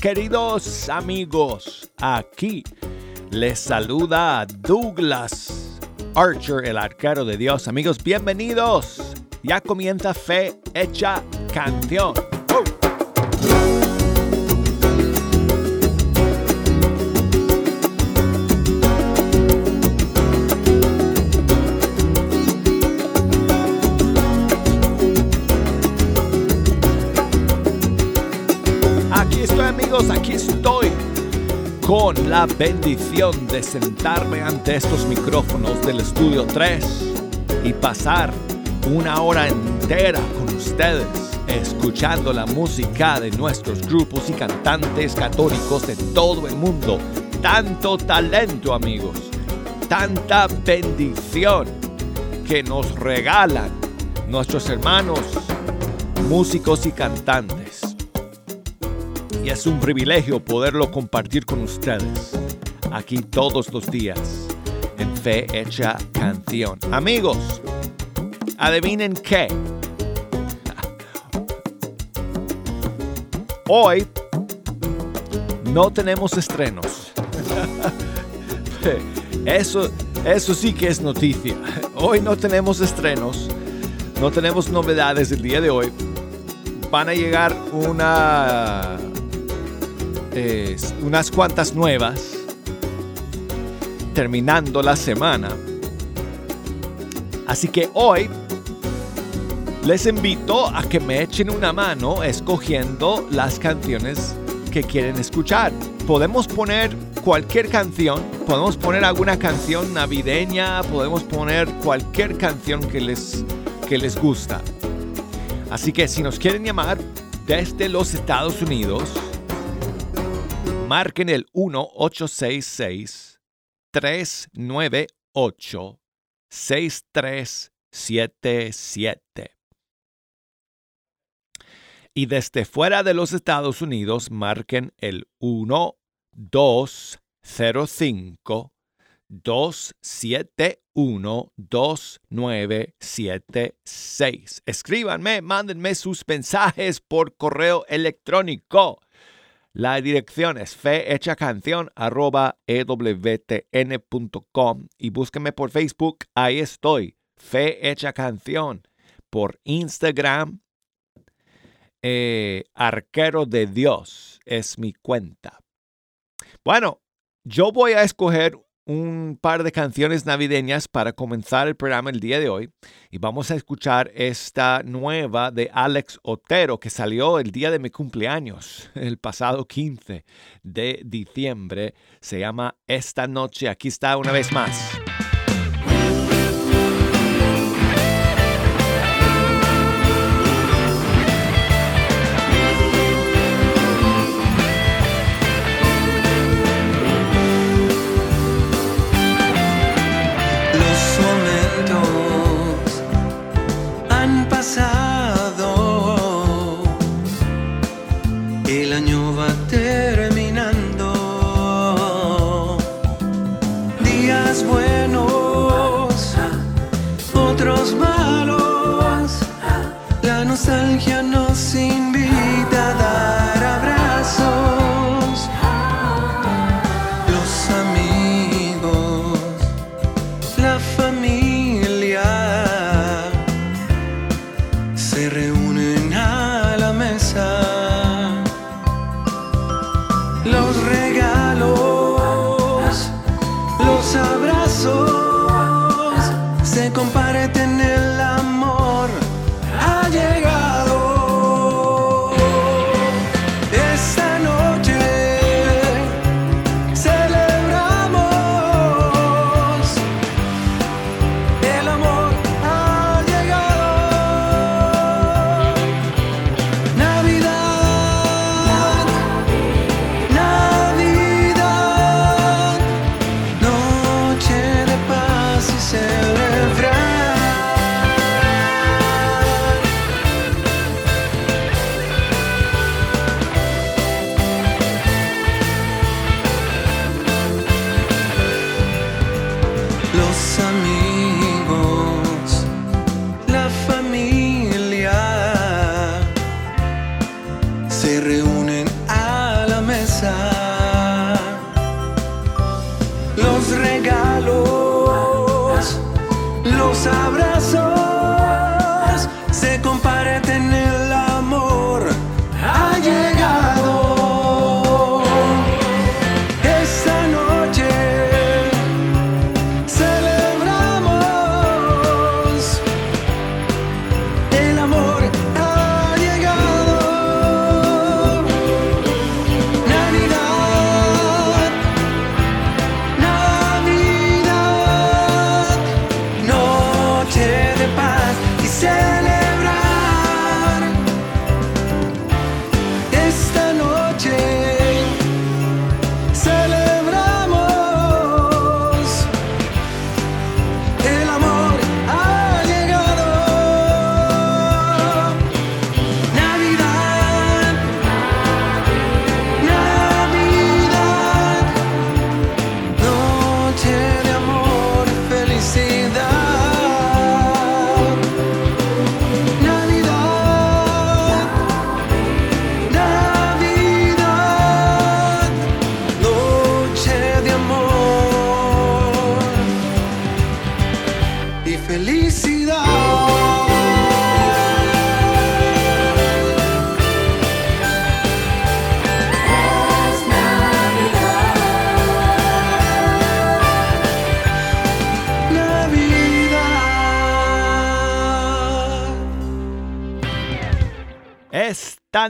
Queridos amigos, aquí les saluda Douglas Archer, el arquero de Dios. Amigos, bienvenidos. Ya comienza Fe Hecha Canción. Aquí estoy con la bendición de sentarme ante estos micrófonos del estudio 3 y pasar una hora entera con ustedes escuchando la música de nuestros grupos y cantantes católicos de todo el mundo. Tanto talento amigos, tanta bendición que nos regalan nuestros hermanos músicos y cantantes y es un privilegio poderlo compartir con ustedes aquí todos los días en Fe Hecha Canción. Amigos, adivinen qué. Hoy no tenemos estrenos. Eso, eso sí que es noticia. Hoy no tenemos estrenos, no tenemos novedades el día de hoy. Van a llegar una unas cuantas nuevas terminando la semana. Así que hoy les invito a que me echen una mano escogiendo las canciones que quieren escuchar. Podemos poner cualquier canción, podemos poner alguna canción navideña, podemos poner cualquier canción que les, que les gusta. Así que si nos quieren llamar desde los Estados Unidos, marquen el 1-866-398-6377. Y desde fuera de los Estados Unidos, marquen el 1-205. 271-2976. Escríbanme, mándenme sus mensajes por correo electrónico la dirección es fehechacanción.ewtn.com y búsquenme por Facebook, ahí estoy, Fe Hecha Canción. Por Instagram, eh, Arquero de Dios es mi cuenta. Bueno, yo voy a escoger un par de canciones navideñas para comenzar el programa el día de hoy y vamos a escuchar esta nueva de Alex Otero que salió el día de mi cumpleaños, el pasado 15 de diciembre. Se llama Esta noche. Aquí está una vez más.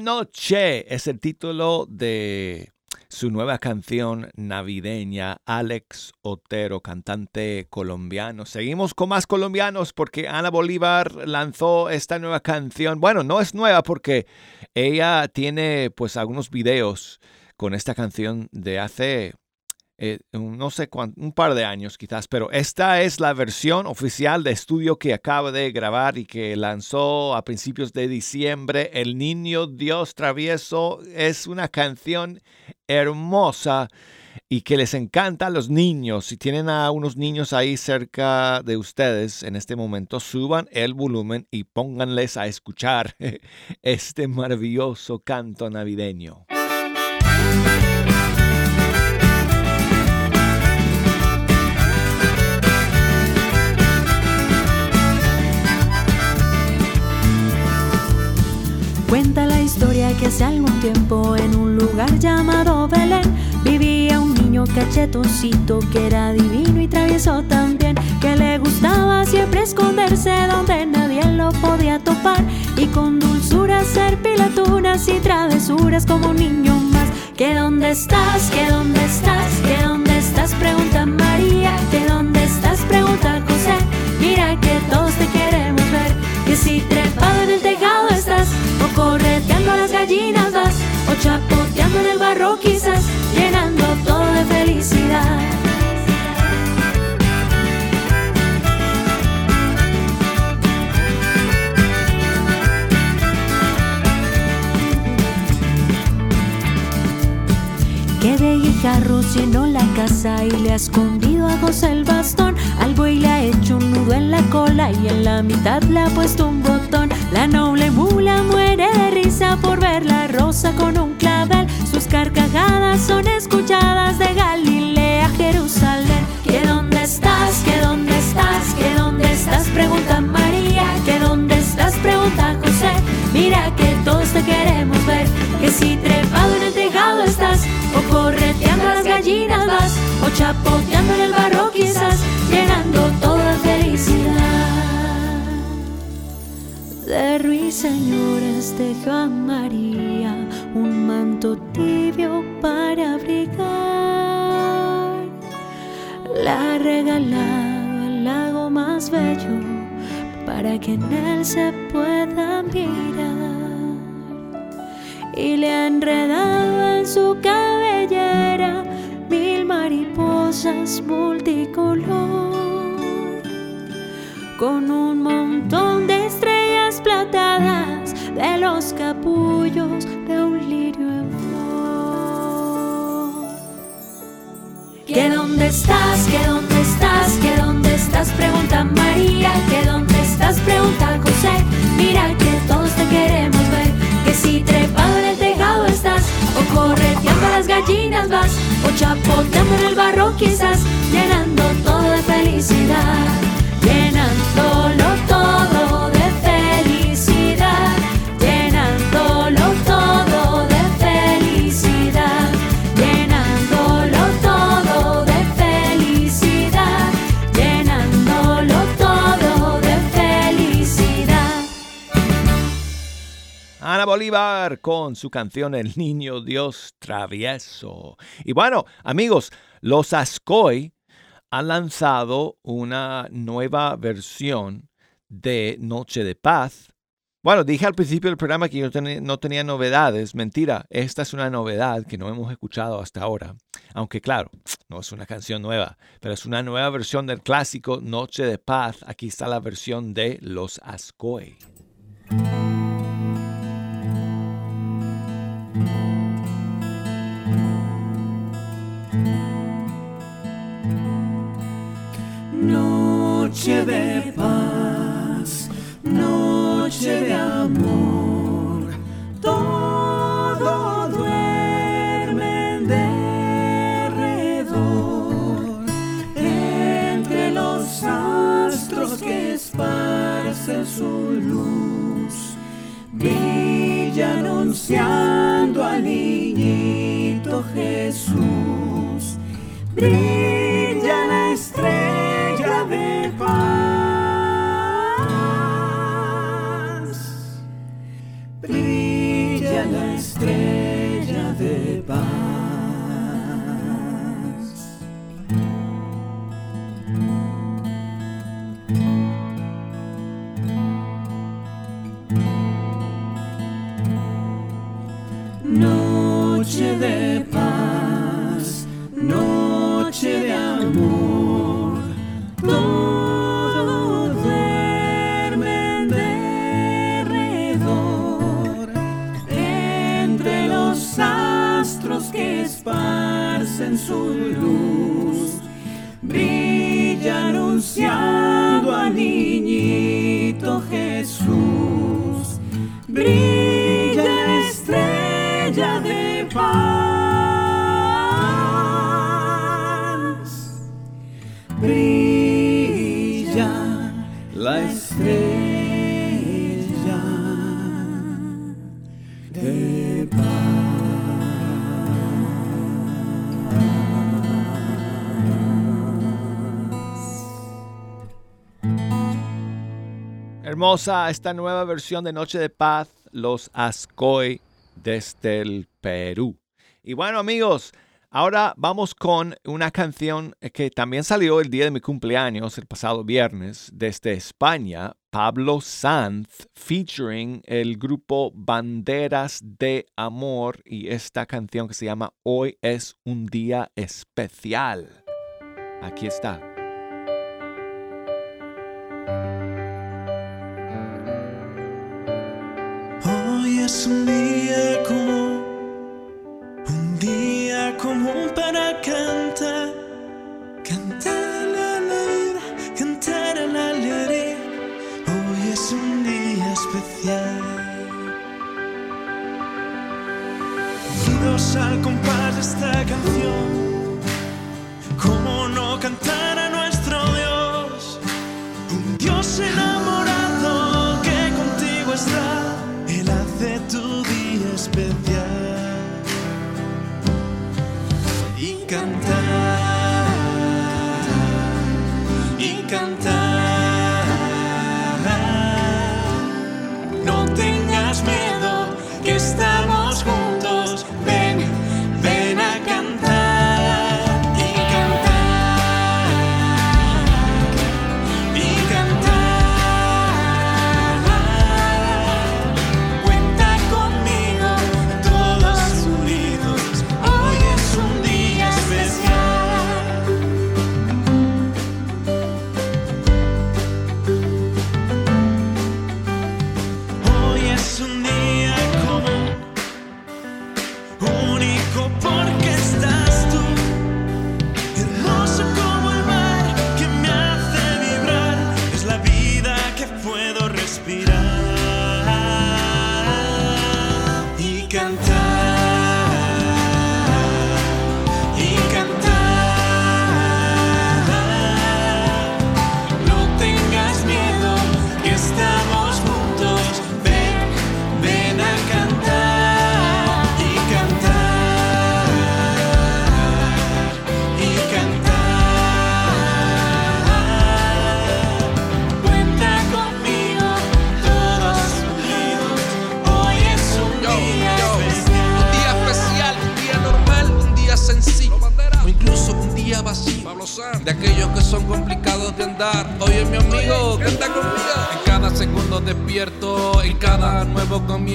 Noche es el título de su nueva canción navideña, Alex Otero, cantante colombiano. Seguimos con más colombianos porque Ana Bolívar lanzó esta nueva canción. Bueno, no es nueva porque ella tiene pues algunos videos con esta canción de hace eh, no sé cuánto, un par de años quizás, pero esta es la versión oficial de estudio que acaba de grabar y que lanzó a principios de diciembre. El Niño Dios Travieso es una canción hermosa y que les encanta a los niños. Si tienen a unos niños ahí cerca de ustedes en este momento, suban el volumen y pónganles a escuchar este maravilloso canto navideño. Cuenta la historia que hace algún tiempo en un lugar llamado Belén vivía un niño cachetoncito que era divino y travieso también, que le gustaba siempre esconderse donde nadie lo podía topar y con dulzura hacer pilatunas y travesuras como un niño más. ¿Que dónde estás? ¿Que dónde estás? ¿Que dónde estás? Pregunta María. ¿Que dónde estás? Pregunta José. Mira que todos te queremos ver. Que si gallinas vas, o chapoteando en el barro quizás, llenando todo de felicidad. Que de guijarros llenó la casa y le ha escondido a José el bastón. Al buey le ha hecho un nudo en la cola y en la mitad le ha puesto un botón. La noble mula muere de risa por ver la rosa con un clavel. Sus carcajadas son escuchadas de Galilea Jerusalén. ¿Que dónde estás? ¿Que dónde estás? ¿Que dónde estás? Pregunta María. ¿Que dónde estás? Pregunta José. Mira que todos te queremos ver. Que si trepado en el tejado estás o correteando las gallinas vas, o chapoteando en el barro quizás, llenando toda De ruiseñores de Juan María, un manto tibio para abrigar. La regalaba el lago más bello para que en él se pueda mirar y le ha enredado en su cabellera mil mariposas multicolor con un montón de estrellas platadas de los capullos de un lirio en flor. ¿Que dónde estás? ¿Que dónde estás? ¿Que dónde estás? Pregunta María. ¿Que dónde estás? Pregunta José. Mira que todos te queremos ver. Que si trepado o correteando a las gallinas vas, o chapoteando en el barro quizás, Con su canción El Niño Dios Travieso. Y bueno, amigos, los Ascoy han lanzado una nueva versión de Noche de Paz. Bueno, dije al principio del programa que yo no tenía novedades. Mentira, esta es una novedad que no hemos escuchado hasta ahora. Aunque claro, no es una canción nueva, pero es una nueva versión del clásico Noche de Paz. Aquí está la versión de Los Ascoy. Noche de paz, noche de amor, todo duerme en derredor, entre los astros que esparcen su luz, brilla anunciando al niñito Jesús. Brilla la estrella Brilla Hermosa esta nueva versión de Noche de Paz, los Ascoy desde el Perú. Y bueno amigos, ahora vamos con una canción que también salió el día de mi cumpleaños, el pasado viernes, desde España, Pablo Sanz, featuring el grupo Banderas de Amor y esta canción que se llama Hoy es un día especial. Aquí está. Es un día común, un día común para cantar, cantar la alegría, cantar la alegría. Hoy es un día especial. Unidos al compás de esta canción, ¿cómo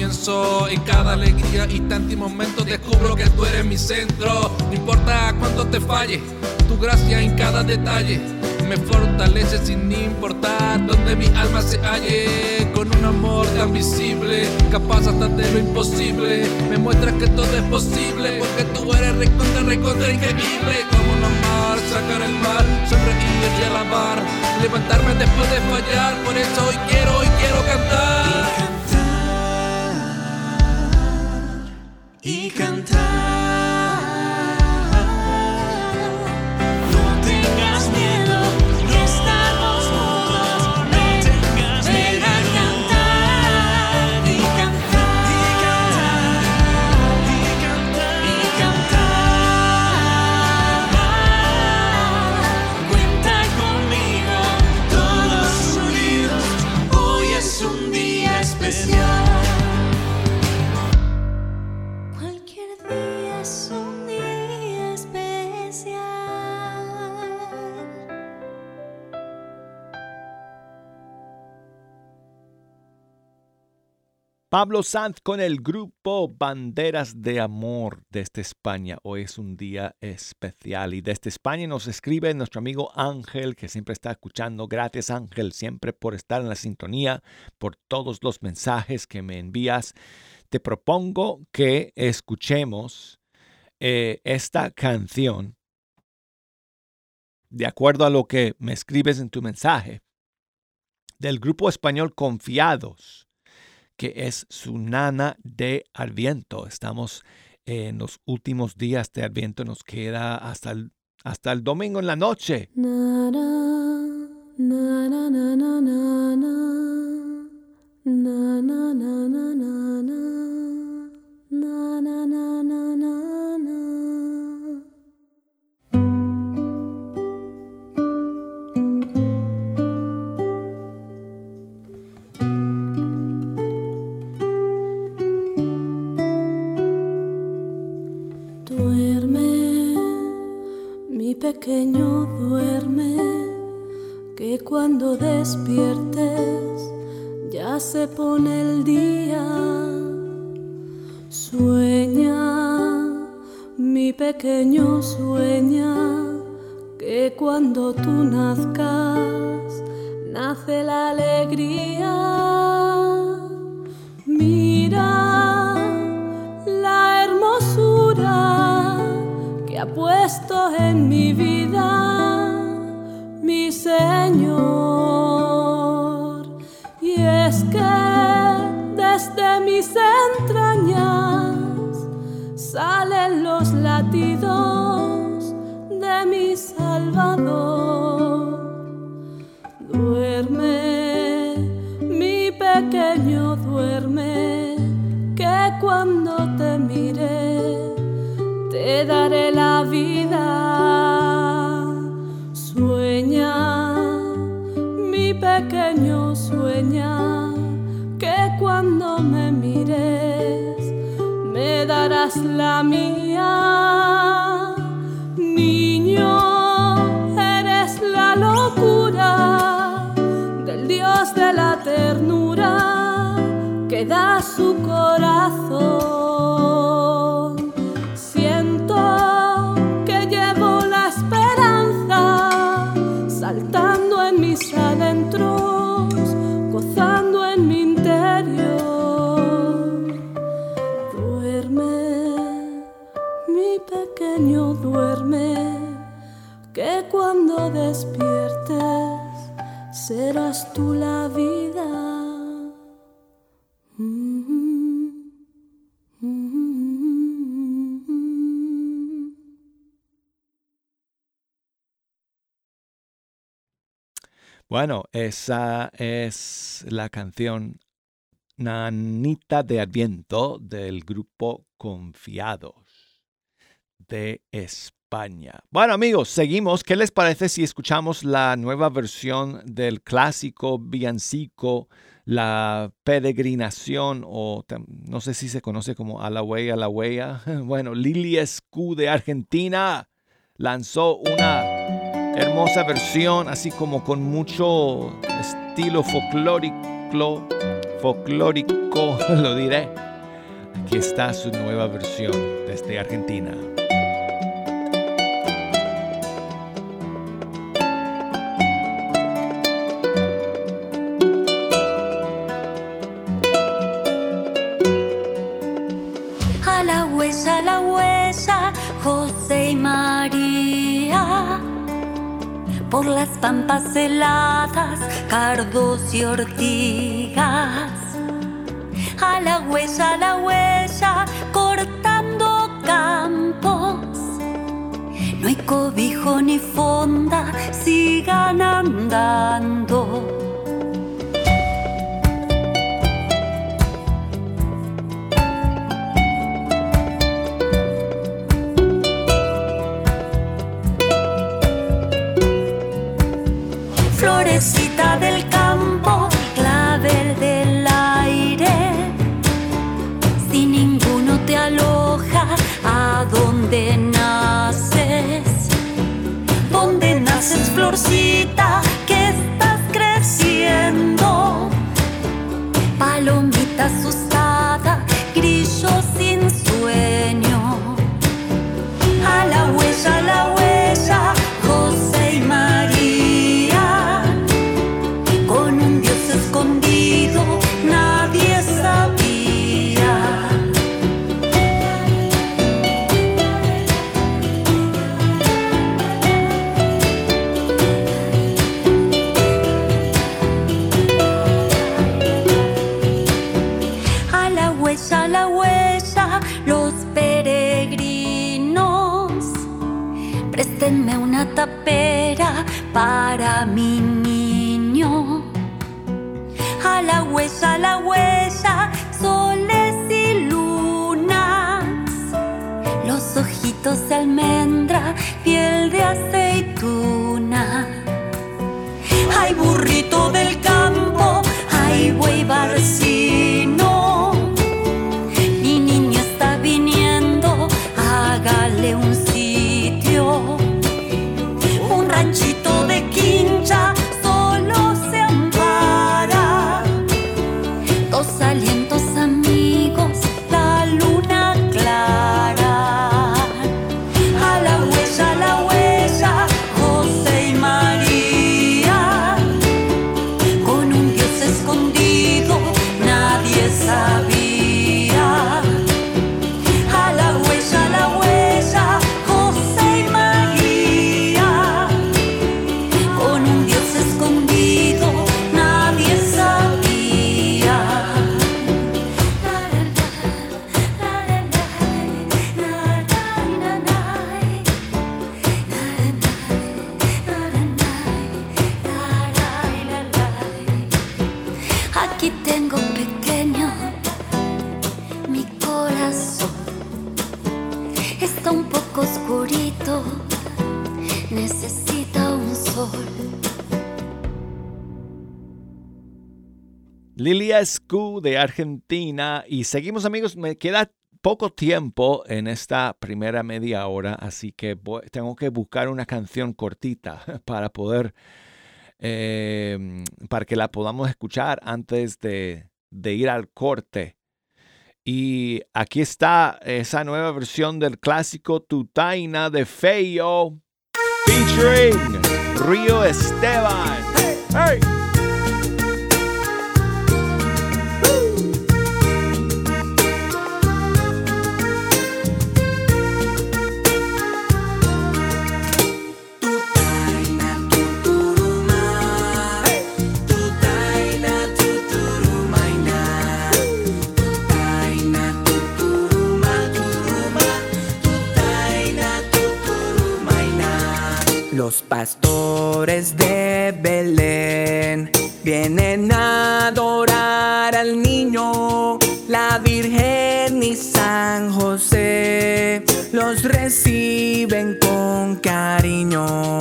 comienzo, en cada alegría, instante y momento descubro que tú eres mi centro. No importa cuánto te falle, tu gracia en cada detalle me fortalece sin importar donde mi alma se halle. Con un amor tan visible, capaz hasta de lo imposible. Me muestras que todo es posible, porque tú eres recontra, recontra increíble. Como un amar, sacar el mar, sonreír y alabar. Levantarme después de fallar, por eso hoy quiero, hoy quiero cantar. Pablo Sanz con el grupo Banderas de Amor desde España. Hoy es un día especial y desde España nos escribe nuestro amigo Ángel que siempre está escuchando. Gracias Ángel siempre por estar en la sintonía, por todos los mensajes que me envías. Te propongo que escuchemos eh, esta canción de acuerdo a lo que me escribes en tu mensaje del grupo español Confiados que es su nana de Adviento. Estamos en los últimos días de Adviento, nos queda hasta el, hasta el domingo en la noche. Pequeño duerme, que cuando despiertes ya se pone el día. Sueña, mi pequeño sueña, que cuando tú nazcas nace la alegría. Mira la hermosura que ha puesto en mi mi Señor. Y es que desde mis entrañas salen los latidos de mi Salvador. Duerme, mi pequeño, duerme, que cuando te mire te daré la vida. Me darás la mía. Niño, eres la locura del Dios de la ternura que da su corazón. Serás tú la vida. Bueno, esa es la canción Nanita de Adviento del grupo Confiados de España. Bueno amigos, seguimos. ¿Qué les parece si escuchamos la nueva versión del clásico villancico La Peregrinación o no sé si se conoce como A la Huella, A la Huella? Bueno, Lili Escu de Argentina lanzó una Hermosa versión, así como con mucho estilo folclórico, folclórico, lo diré. Aquí está su nueva versión desde Argentina. Por las pampas heladas, cardos y ortigas. A la huella, a la huella, cortando campos. No hay cobijo ni fonda, sigan andando. Aquí tengo pequeño mi corazón. Está un poco oscurito, necesita un sol. Lilia Scu de Argentina. Y seguimos amigos, me queda poco tiempo en esta primera media hora, así que tengo que buscar una canción cortita para poder, eh, para que la podamos escuchar antes de, de ir al corte. Y aquí está esa nueva versión del clásico Tutaina de Feyo, featuring Río Esteban. Hey, hey. Los pastores de Belén vienen a adorar al niño, la Virgen y San José los reciben con cariño.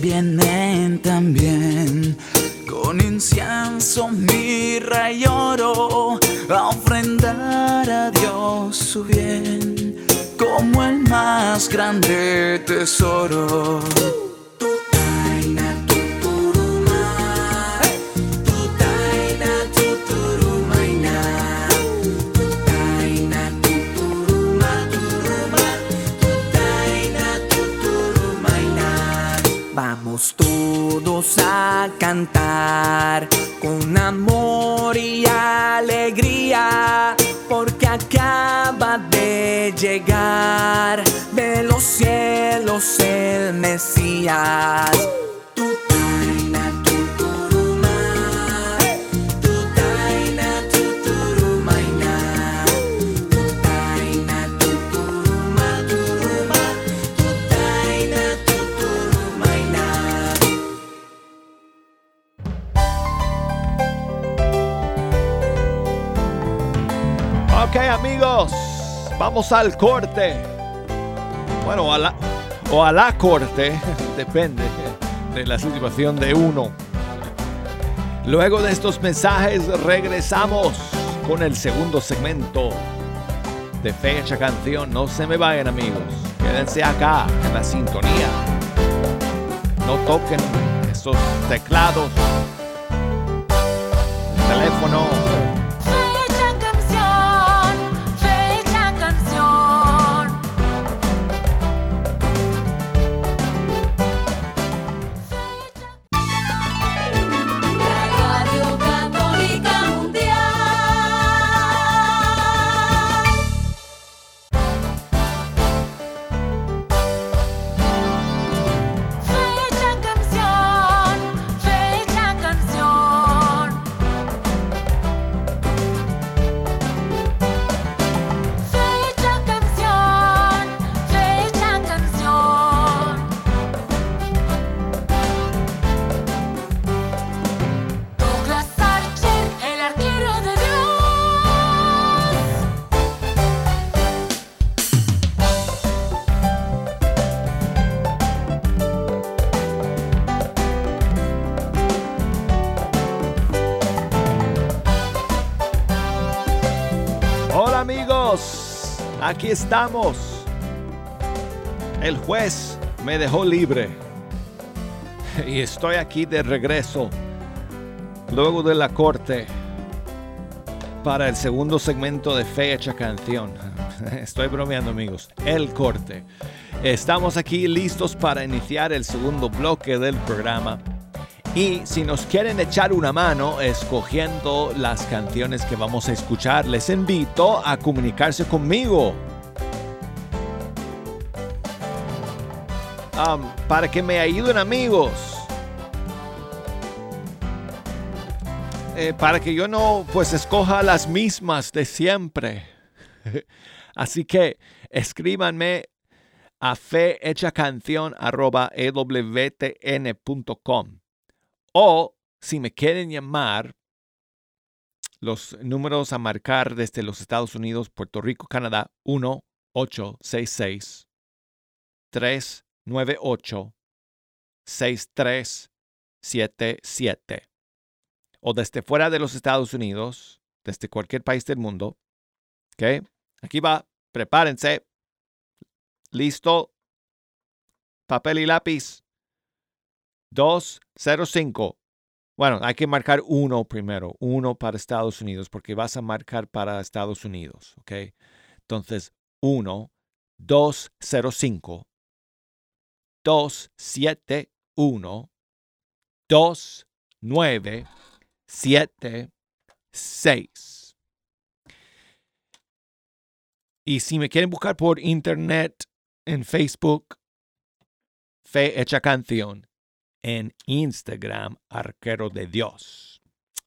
Vienen también con incienso, mirra y oro a ofrendar a Dios su bien como el más grande tesoro. Todos a cantar con amor y alegría, porque acaba de llegar de los cielos el Mesías. Amigos, vamos al corte. Bueno, o a la corte, depende de la situación de uno. Luego de estos mensajes regresamos con el segundo segmento de Fecha Canción. No se me vayan amigos, quédense acá en la sintonía. No toquen esos teclados, el teléfono. Estamos. El juez me dejó libre y estoy aquí de regreso luego de la corte para el segundo segmento de Fecha Canción. Estoy bromeando amigos, el corte. Estamos aquí listos para iniciar el segundo bloque del programa. Y si nos quieren echar una mano escogiendo las canciones que vamos a escuchar, les invito a comunicarse conmigo. Para que me ayuden amigos. Eh, para que yo no pues escoja las mismas de siempre. Así que escríbanme a fehechacanción.ewtn.com o si me quieren llamar, los números a marcar desde los Estados Unidos, Puerto Rico, Canadá, 1-866 398 6377. O desde fuera de los Estados Unidos, desde cualquier país del mundo. ¿Ok? Aquí va, prepárense. Listo. Papel y lápiz. 205. Bueno, hay que marcar uno primero, uno para Estados Unidos, porque vas a marcar para Estados Unidos, ¿ok? Entonces, 1, 205, 271, 2976. Y si me quieren buscar por internet, en Facebook, Fe Hecha Canción en Instagram, Arquero de Dios.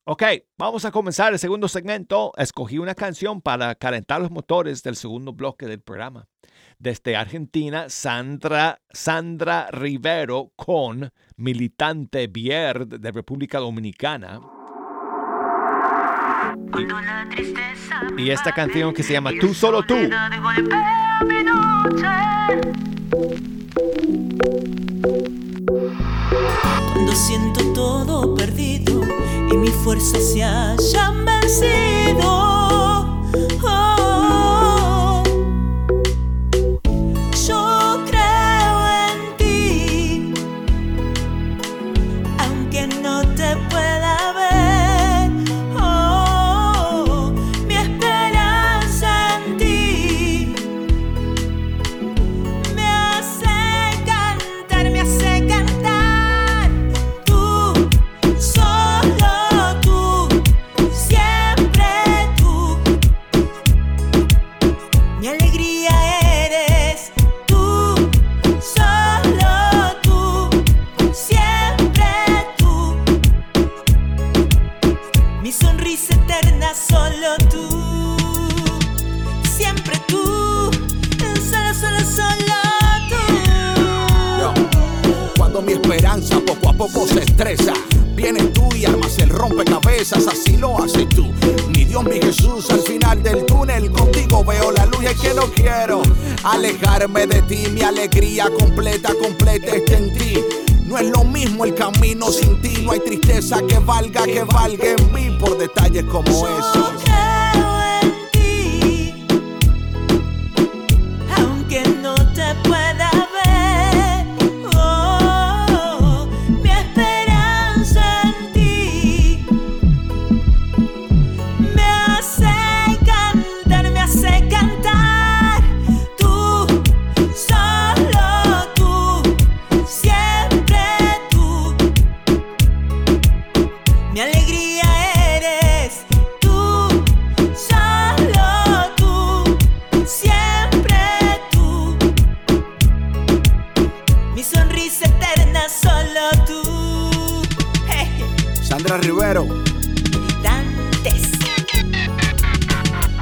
Ok, vamos a comenzar el segundo segmento. Escogí una canción para calentar los motores del segundo bloque del programa. Desde Argentina, Sandra, Sandra Rivero con Militante Bierd de República Dominicana. Y, y esta canción que se llama Tú Solo Tú. Fuerzas se hayan vencido. Sandra Rivero.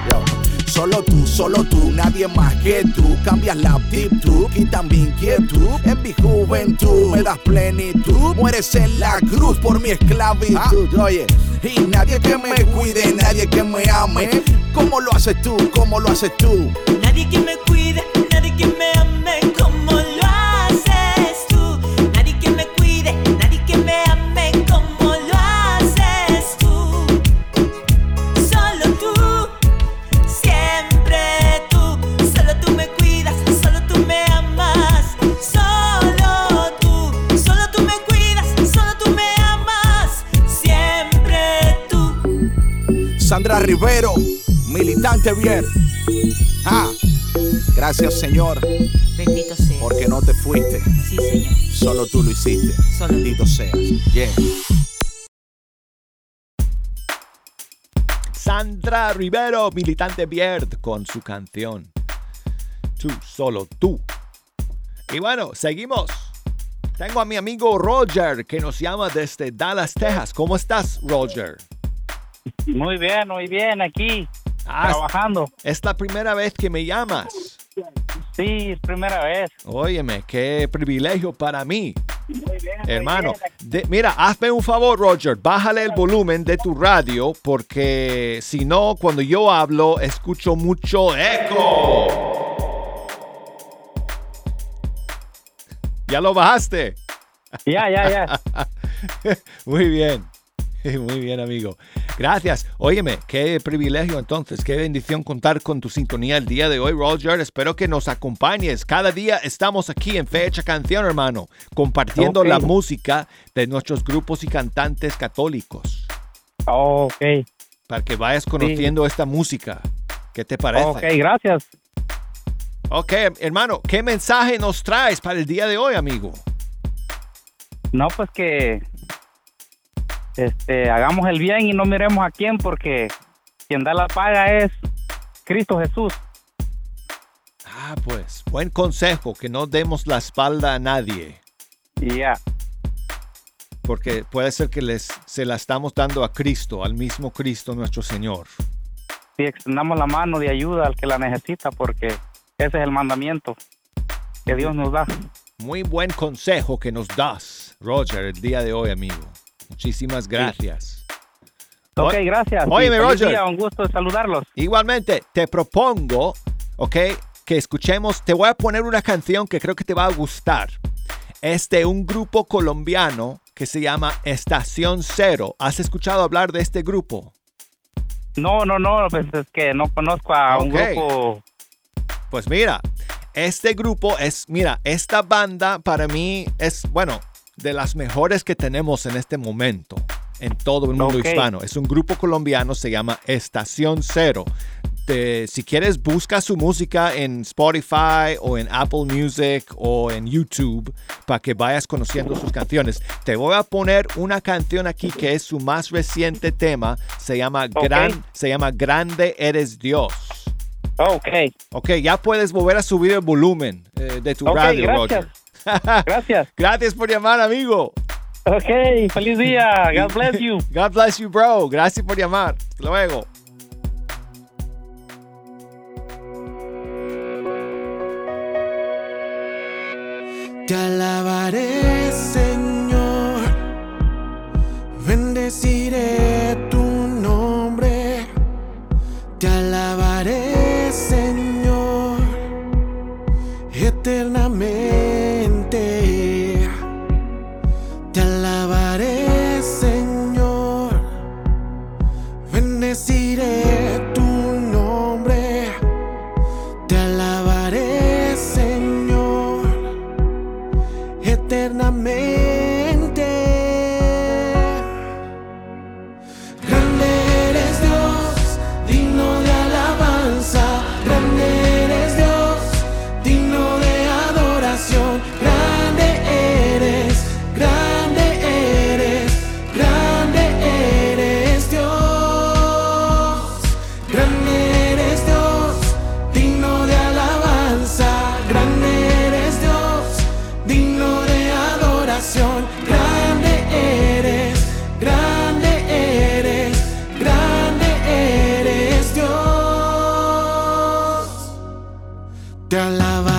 Yo, Solo tú, solo tú, nadie más que tú. Cambias la actitud, quitas mi inquietud. En mi juventud me das plenitud. Mueres en la cruz por mi esclavitud. Oye, y nadie que me cuide, nadie que me ame. ¿Cómo lo haces tú? ¿Cómo lo haces tú? Nadie que me cuide, nadie que me ame Rivero, militante bien. Ah, gracias Señor, Bendito sea. porque no te fuiste. Sí, Señor. Solo tú lo hiciste. Solo. Bendito seas. Yeah. Sandra Rivero, militante Bierd, con su canción Tú, solo tú. Y bueno, seguimos. Tengo a mi amigo Roger que nos llama desde Dallas, Texas. ¿Cómo estás, Roger? Muy bien, muy bien, aquí, Ah, trabajando. es la primera vez que me llamas. Sí, es primera vez. Óyeme, qué privilegio para mí. Muy bien. muy Hermano, bien. de- mira, hazme un favor, Roger, bájale el volumen de tu radio porque si no, cuando yo hablo, escucho mucho eco. ¿Ya lo bajaste? Ya, ya, ya. Muy bien, muy bien, amigo. Gracias. Óyeme, qué privilegio entonces, qué bendición contar con tu sintonía el día de hoy, Roger. Espero que nos acompañes. Cada día estamos aquí en Fecha Canción, hermano, compartiendo la música de nuestros grupos y cantantes católicos, Ok, para que vayas conociendo esta música. ¿Qué te parece? ok, gracias. ok, hermano, ¿qué mensaje nos traes para el día de hoy, amigo? No, pues que este, hagamos el bien y no miremos a quién, porque quien da la paga es Cristo Jesús. Ah, pues, buen consejo, que no demos la espalda a nadie. Ya, Porque puede ser que les, se la estamos dando a Cristo, al mismo Cristo nuestro Señor. si extendamos la mano de ayuda al que la necesita, porque ese es el mandamiento que Dios nos da. Muy buen consejo que nos das, Roger, el día de hoy, amigo. Muchísimas gracias. Ok, gracias. Óyeme, Roger. día, un gusto saludarlos. Igualmente, te propongo, ok, que escuchemos, te voy a poner una canción que creo que te va a gustar. Es de un grupo colombiano que se llama Estación Cero. ¿Has escuchado hablar de este grupo? No, no, no, pues es que no conozco a un grupo. Pues mira, este grupo es, mira, esta banda para mí es, bueno, de las mejores que tenemos en este momento en todo el mundo hispano. Es un grupo colombiano, se llama Estación Cero. Te- si quieres, busca su música en Spotify o en Apple Music o en YouTube para que vayas conociendo sus canciones. Te voy a poner una canción aquí que es su más reciente tema. Se llama. Gran, se llama Grande Eres Dios. Ok, Ok, ya puedes volver a subir el volumen eh, de tu radio, gracias. Roger. Gracias. Gracias por llamar, amigo. Ok, feliz día. God bless you. God bless you, bro. Gracias por llamar. Hasta luego. Te alabaré, Te alabaré,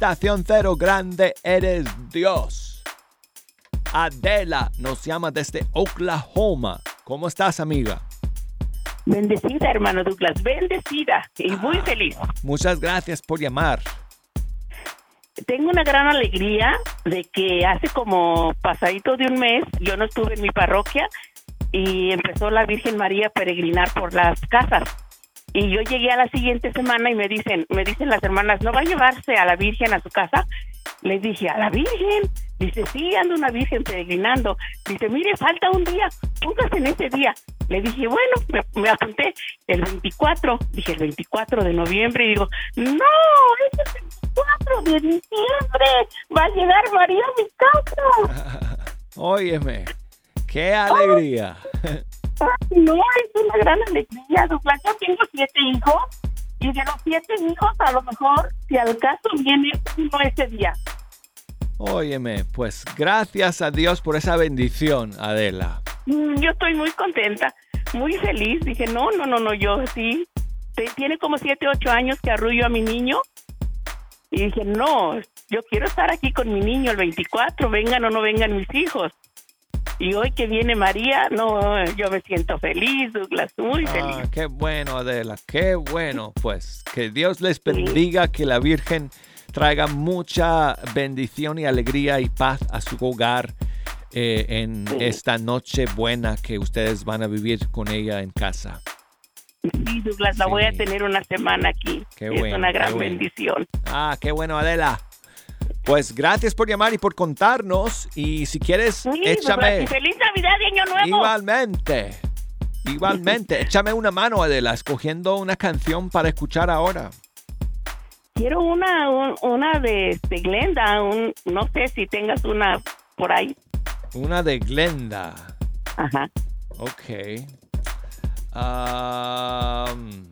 Estación Cero Grande, eres Dios. Adela nos llama desde Oklahoma. ¿Cómo estás, amiga? Bendecida, hermano Douglas, bendecida y muy feliz. Muchas gracias por llamar. Tengo una gran alegría de que hace como pasadito de un mes yo no estuve en mi parroquia y empezó la Virgen María a peregrinar por las casas. Y yo llegué a la siguiente semana y me dicen, me dicen las hermanas, ¿no va a llevarse a la Virgen a su casa? Les dije, ¿a la Virgen? Dice, sí, anda una Virgen peregrinando. Dice, mire, falta un día, póngase en ese día. Le dije, bueno, me, me apunté el 24. Dije, el 24 de noviembre. Y digo, no, es el 24 de diciembre. Va a llegar María a mi casa. Óyeme, qué alegría. Ay, no, es una gran alegría, Douglas. Yo tengo siete hijos y de los siete hijos, a lo mejor, si al caso viene uno ese día. Óyeme, pues gracias a Dios por esa bendición, Adela. Mm, Yo estoy muy contenta, muy feliz. Dije, no, no, no, no, yo sí. Tiene como siete, ocho años que arrullo a mi niño. Y dije, no, yo quiero estar aquí con mi niño el 24, vengan o no vengan mis hijos. Y hoy que viene María, no, yo me siento feliz, Douglas, muy Ah, feliz. qué bueno, Adela, qué bueno. Pues que Dios les bendiga, que la Virgen traiga mucha bendición y alegría y paz a su hogar eh, en Sí. esta noche buena que ustedes van a vivir con ella en casa. Sí, Douglas, la voy a tener una semana aquí. Qué es bueno, una gran bueno. bendición. Ah, qué bueno, Adela. Pues gracias por llamar y por contarnos. Y si quieres, Sí, échame feliz Navidad y Año Nuevo. igualmente. Igualmente, échame una mano, Adela, escogiendo una canción para escuchar ahora. Quiero una, un- una de, de Glenda, un, no sé si tengas una por ahí. Una de Glenda. Ajá. Ok. Am,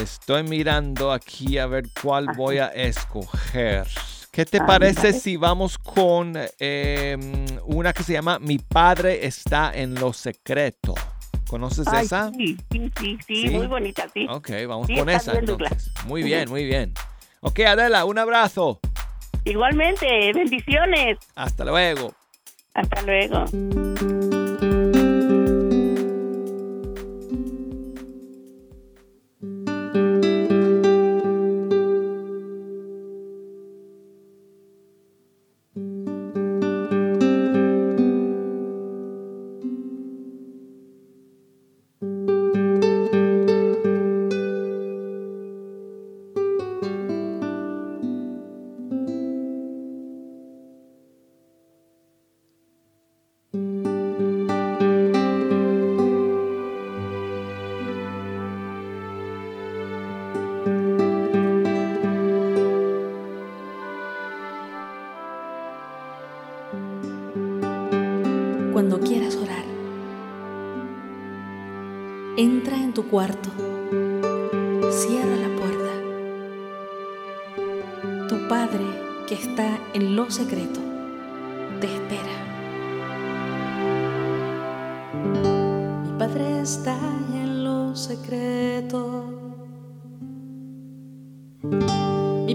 estoy mirando aquí a ver cuál voy a escoger. ¿Qué te Ah, parece si vamos con em, una que se llama Mi padre está en lo secreto? ¿Conoces Ay, esa? Sí, sí, sí, sí, muy bonita, sí. Ok, vamos Sí, con esa bien. Muy bien, muy bien. Ok, Adela, un abrazo. Igualmente, bendiciones. Hasta luego. Hasta luego.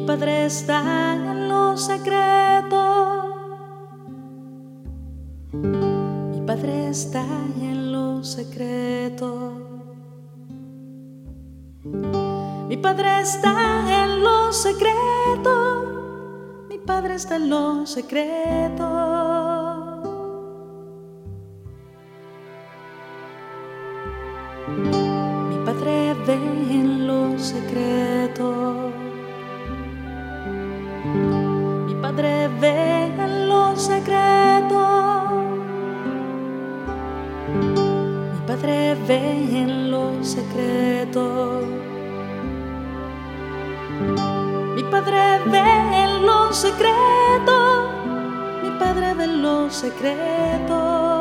Padre está en lo secreto. Mi Padre está en lo secreto. Mi Padre está en lo secreto. Mi Padre está en lo secreto. Mi Padre ve en lo secreto. Ve en lo secreto. Mi Padre ve en lo secreto. Mi Padre ve en lo secreto.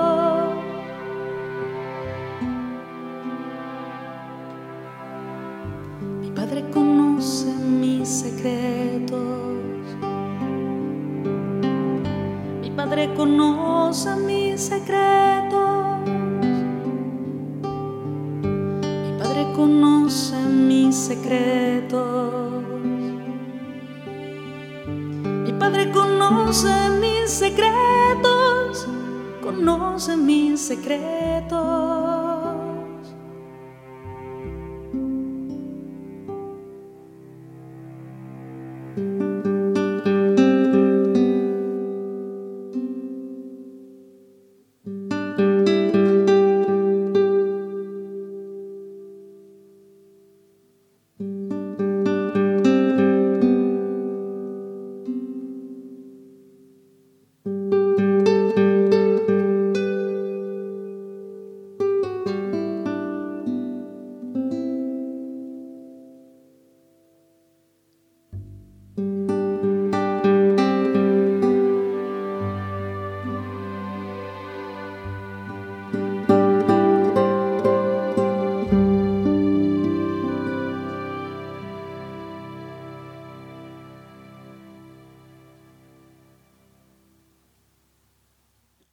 Conoce mis secretos.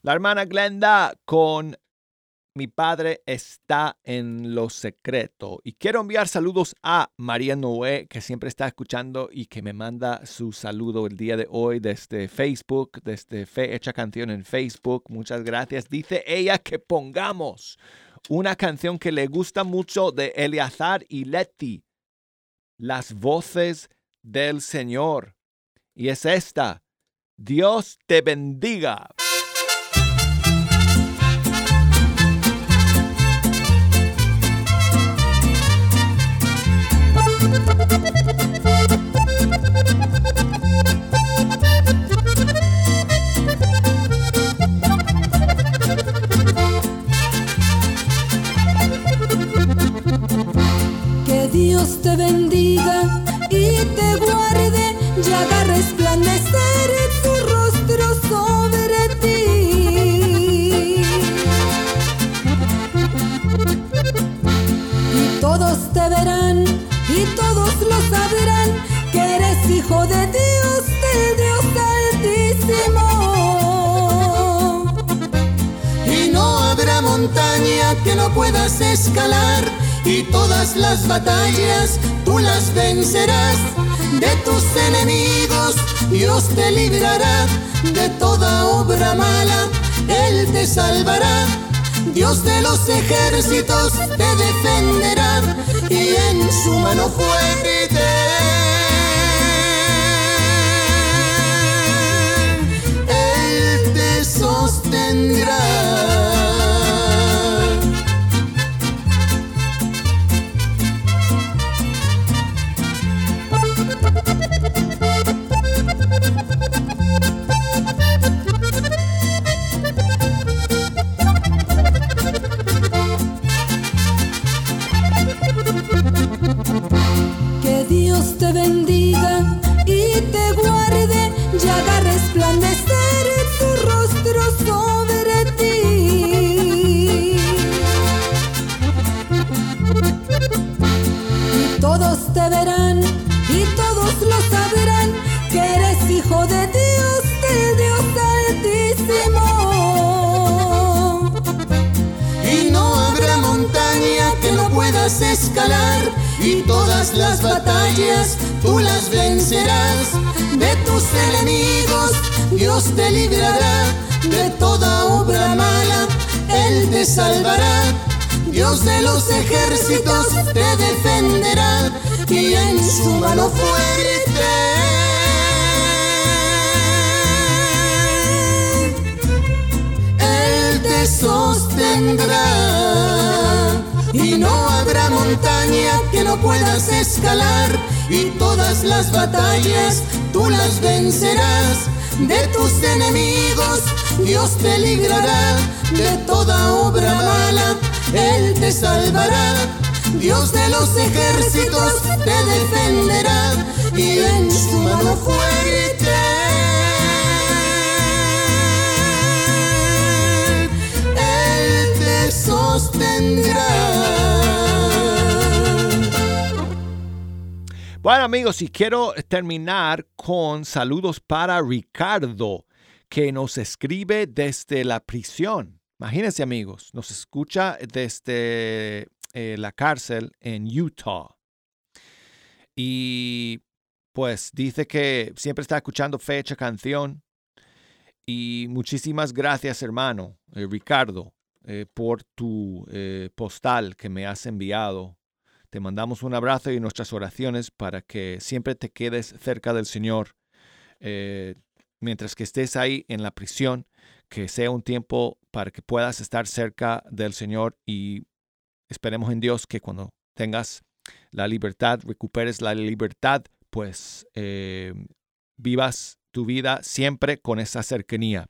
La hermana Glenda con Mi Padre está en lo secreto. Y quiero enviar saludos a María Noé, que siempre está escuchando y que me manda su saludo el día de hoy desde Facebook, desde Fe Hecha Canción en Facebook. Muchas gracias. Dice ella que pongamos una canción que le gusta mucho de Eleazar y Leti, Las voces del Señor. Y es esta. Dios te bendiga. Bendiga y te guarde y haga resplandecer su rostro sobre ti. Y todos te verán y todos lo sabrán que eres hijo de Dios, del Dios Altísimo. Y no habrá montaña que no puedas escalar y todas las batallas tú las vencerás. De tus enemigos Dios te librará de toda obra mala, Él te salvará. Dios de los ejércitos te defenderá y en su mano fuerte escalar y todas las batallas tú las vencerás. De tus enemigos Dios te librará de toda obra mala Él te salvará. Dios de los ejércitos te defenderá y en su mano fuerte. Él te sostendrá y no habrá montaña que no puedas escalar. Y todas las batallas tú las vencerás. De tus enemigos Dios te librará. De toda obra mala Él te salvará. Dios de los ejércitos te defenderá. Y en su mano fuerte Bueno amigos, y quiero terminar con saludos para Ricardo, que nos escribe desde la prisión. Imagínense amigos, nos escucha desde eh, la cárcel en Utah. Y pues dice que siempre está escuchando fecha canción. Y muchísimas gracias, hermano eh, Ricardo, eh, por tu eh, postal que me has enviado. Te mandamos un abrazo y nuestras oraciones para que siempre te quedes cerca del Señor. mientras que estés ahí en la prisión, que sea un tiempo para que puedas estar cerca del Señor y esperemos en Dios que cuando tengas la libertad, recuperes la libertad, pues vivas tu vida siempre con esa cercanía.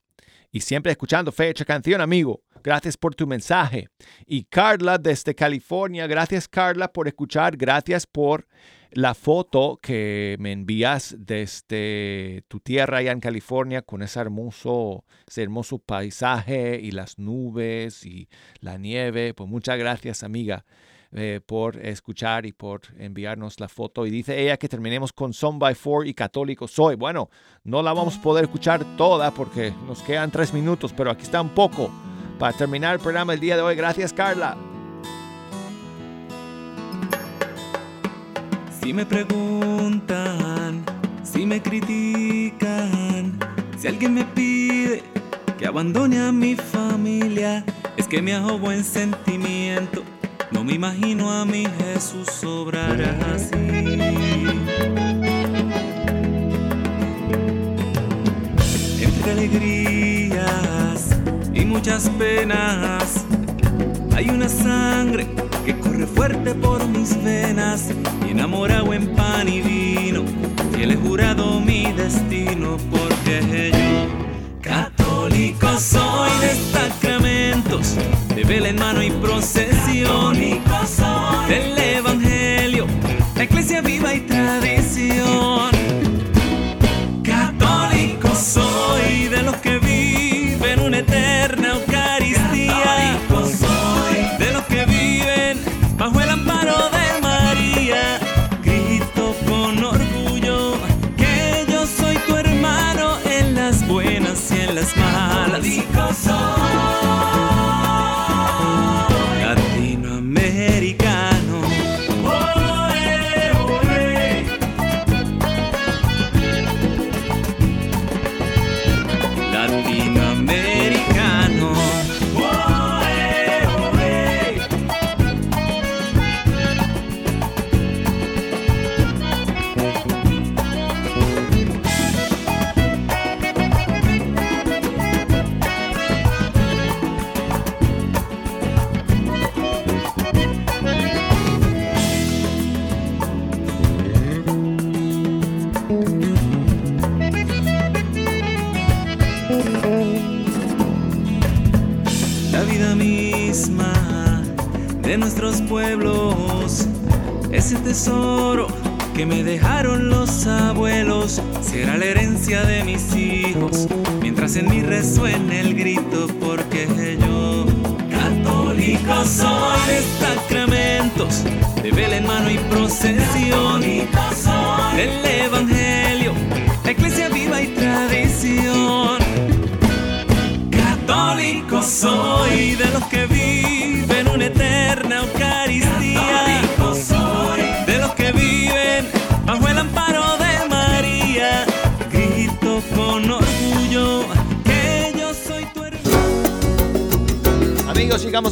Y siempre escuchando Fecha Canción, amigo. Gracias por tu mensaje. Y Carla desde California, gracias Carla por escuchar, gracias por la foto que me envías desde tu tierra allá en California con ese hermoso, ese hermoso paisaje y las nubes y la nieve. Pues muchas gracias, amiga. Eh, por escuchar y por enviarnos la foto. Y dice ella que terminemos con Son by Four y Católico Soy. Bueno, no la vamos a poder escuchar toda porque nos quedan tres minutos, pero aquí está un poco para terminar el programa el día de hoy. Gracias, Carla. Si me preguntan, si me critican, si alguien me pide que abandone a mi familia, es que me hago buen sentimiento no me imagino a mi Jesús obrar así. Entre alegrías y muchas penas, hay una sangre que corre fuerte por mis venas, y enamorado en pan y vino, y he jurado mi destino, porque yo, católico soy de sacramentos de vela en mano y procesión del Evangelio, la iglesia viva y tradición.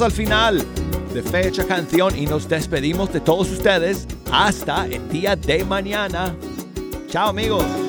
Al final de Fecha Canción y nos despedimos de todos ustedes hasta el día de mañana. Chao amigos.